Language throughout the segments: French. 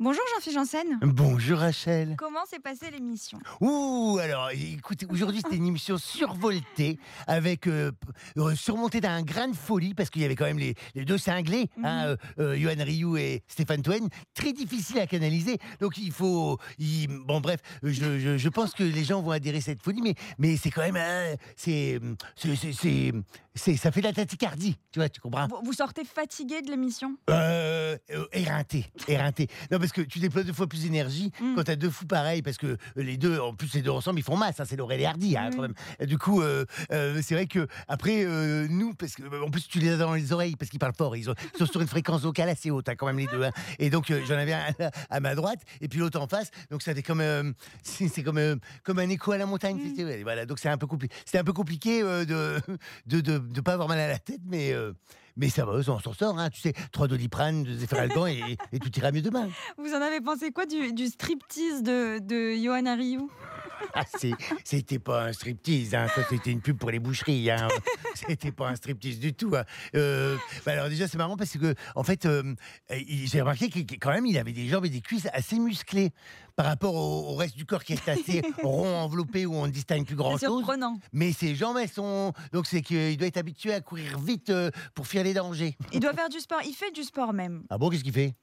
Bonjour Jean-Philippe Janssen. Bonjour Rachel. Comment s'est passée l'émission? Ouh, alors écoutez, aujourd'hui c'était une émission survoltée, avec euh, euh, surmontée d'un grain de folie, parce qu'il y avait quand même les, les deux cinglés, hein, euh, euh, Johan Rioux et Stéphane Toen, très difficile à canaliser. Donc il faut. il- bon, bref, je, je- je pense que les gens vont adhérer à cette folie, mais, mais c'est quand même. c'est, Ça fait de la tachycardie, tu vois, tu comprends? Vous, vous sortez fatigué de l'émission? Euh, éreinté, éreinté. Non, parce que tu déploies deux fois plus d'énergie Mm. quand t'as deux fous pareils, parce que les deux, en plus les deux ensemble, ils font masse. hein, c'est Laurel et Hardy, hein, Oui. quand même. Et du coup, euh, euh, c'est vrai que après euh, nous, parce que en plus tu les as dans les oreilles parce qu'ils parlent fort. Ils, ont- ils sont sur une fréquence vocale assez haute, hein, quand même les deux. hein. Et donc euh, j'en avais un à, à ma droite et puis l'autre en face. Donc ça fait comme euh, c'est comme euh, comme un écho à la montagne. Mm. Voilà. Donc c'est un peu compliqué. C'était un peu compliqué euh, de, de de de pas avoir mal à la tête, mais euh, mais ça va, on s'en sort, hein, tu sais, trois doliprane, deux Zéphiralgan et, et tout ira mieux demain. Vous en avez pensé quoi du, striptease de, de Johan Rioux Ah, c'était pas un striptease, hein, ça c'était une pub pour les boucheries, hein. c'était pas un striptease du tout. hein. Euh, bah alors déjà c'est marrant parce que en fait, euh, j'ai remarqué que quand même il avait des jambes et des cuisses assez musclées par rapport au, au reste du corps qui est assez rond, enveloppé où on ne distingue plus grand C'est chose. surprenant. Mais ses jambes elles sont donc c'est qu'il doit être habitué à courir vite euh, pour fuir les dangers. Il doit faire du sport. Il fait du sport même. Ah bon qu'est-ce qu'il fait?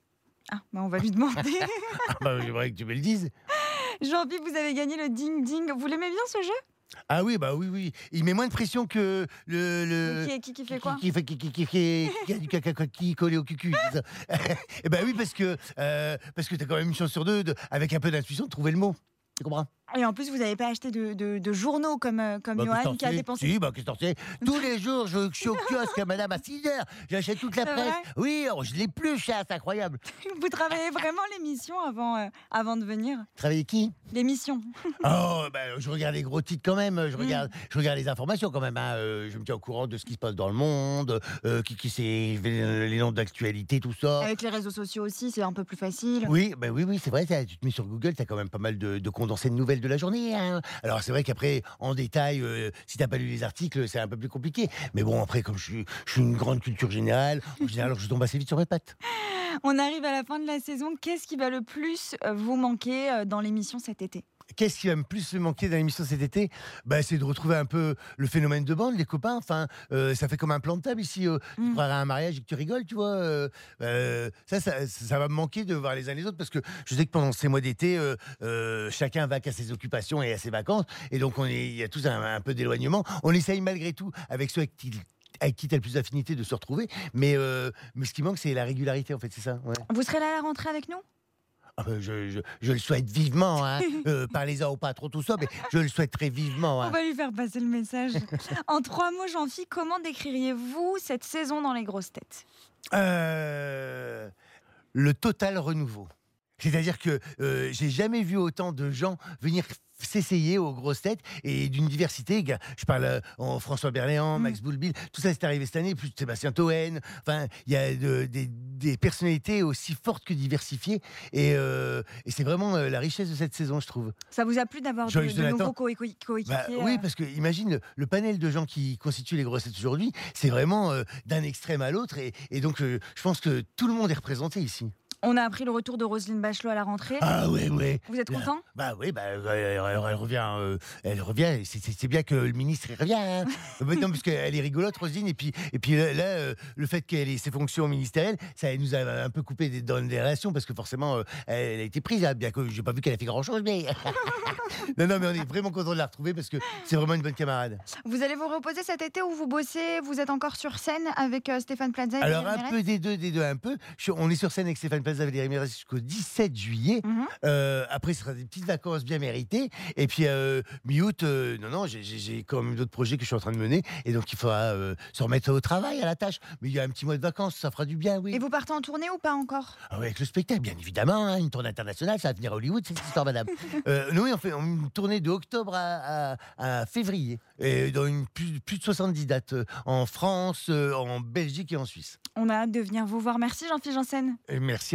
Ah, bah on va lui demander. Ah bah j'aimerais que tu me le dises. Jean-Philippe, vous avez gagné le ding ding. Vous l'aimez bien ce jeu? Ah oui, bah oui, oui. Il met moins de pression que le. le... qui, qui, qui fait quoi? qui, fait, qui, qui, qui, qui, qui collé au cucu. Eh ben oui, parce que, euh, parce que t'as quand même une chance sur deux, de, avec un peu d'intuition, de trouver le mot. Tu comprends? Et en plus, vous n'avez pas acheté de, de- de journaux comme, euh, comme Bah, Johan qui a dépensé. Si, bah, Tous les jours, je, je suis au kiosque à madame à 6 heures. J'achète toute la presse. Oui, oh, je l'ai plus, c'est incroyable. Vous travaillez vraiment l'émission avant, euh, avant de venir Travailler qui? L'émission. Oh, bah, je regarde les gros titres quand même. Mm. Je regarde, je regarde les informations quand même. hein. Euh, je me tiens au courant de ce qui se passe dans le monde, euh, qui, qui c'est les noms d'actualité, tout ça. Avec les réseaux sociaux aussi, c'est un peu plus facile. Oui, bah oui, oui, c'est vrai. Tu te mets sur Google, tu as quand même pas mal de, de condensés de nouvelles de la journée. hein. Alors c'est vrai qu'après, en détail, euh, si t'as pas lu les articles, c'est un peu plus compliqué. Mais bon, après, comme je suis, une grande culture générale, en général, je tombe assez vite sur mes pattes. On arrive à la fin de la saison. Qu'est-ce qui va le plus euh, vous manquer euh, dans l'émission cet été? Qu'est-ce qui va me plus me manquer dans l'émission cet été? Bah, C'est de retrouver un peu le phénomène de bande, les copains. Enfin, euh, ça fait comme un plan de table ici. euh, Tu Mm. croirais à un mariage et que tu rigoles, tu vois. euh, euh, ça, ça, ça va me manquer de voir les uns les autres parce que je sais que pendant ces mois d'été, chacun va qu'à ses occupations et à ses vacances. Et donc, on est, il y a tous un, un peu d'éloignement. On essaye malgré tout, avec ceux avec qui avec qui tu as le plus d'affinité de se retrouver. Mais, euh, mais ce qui manque, c'est la régularité, en fait, c'est ça. Ouais. Vous serez là à la rentrée avec nous? Ah ben, je, je- je le souhaite vivement. Hein. Euh, Parlez-en au patron, tout ça, mais je le souhaite très vivement. hein. On va lui faire passer le message. en trois mots, Jean-Phi, comment décririez-vous cette saison dans les grosses têtes? Euh, le total renouveau. C'est-à-dire que euh, j'ai jamais vu autant de gens venir s'essayer aux grosses têtes et d'une diversité. Je parle euh, en François Berléand, Mm. Max Boulbil, tout ça c'est arrivé cette année, plus Sébastien Toen. Enfin, il y a de- des, des personnalités aussi fortes que diversifiées et, euh, et c'est vraiment euh, la richesse de cette saison, je trouve. Ça vous a plu d'avoir de, de nouveaux coé- coé- coéquipiers Bah, oui, euh, parce que imagine le, le panel de gens qui constituent les grosses têtes aujourd'hui, c'est vraiment euh, d'un extrême à l'autre et, et donc euh, je pense que tout le monde est représenté ici. On a appris le retour de Roselyne Bachelot à la rentrée. Ah ouais, ouais. Vous êtes content? Bah oui, bah, elle, elle- elle revient. euh, elle revient. C'est- bien que le ministre il revient. Hein. Non, parce qu'elle est rigolote, Roselyne. Et puis, et puis là, euh, le fait qu'elle ait ses fonctions ministérielles, ça nous a un peu coupé des, dans les relations parce que forcément, euh, elle a été prise. hein, bien que j'ai pas vu qu'elle a fait grand chose, mais non, non, mais on est vraiment content de la retrouver parce que c'est vraiment une bonne camarade. Vous allez vous reposer cet été ou vous bossez Vous êtes encore sur scène avec Stéphane Plaza et Alors un peu des deux, des deux un peu. Je- on est sur scène avec Stéphane Plaza, Valérie Mérès jusqu'au 17 juillet. Mhm. Euh, après, ce sera des petites vacances bien méritées. Et puis, euh, mi-août, euh, non, non, j'ai- quand même d'autres projets que je suis en train de mener. Et donc, il faudra se remettre au travail, à la tâche. Mais il y a un petit mois de vacances, ça fera du bien, oui. Et vous partez en tournée ou pas encore? Ah ouais, avec le spectacle, bien évidemment. hein, une tournée internationale, ça va venir à Hollywood, cette histoire, madame. nous, oui, on fait une tournée de octobre à, à- à février. Et dans une, plus, plus de 70 dates. En France, en Belgique et en Suisse. On a hâte de venir vous voir. Merci Jean-Philippe Janssen. Et merci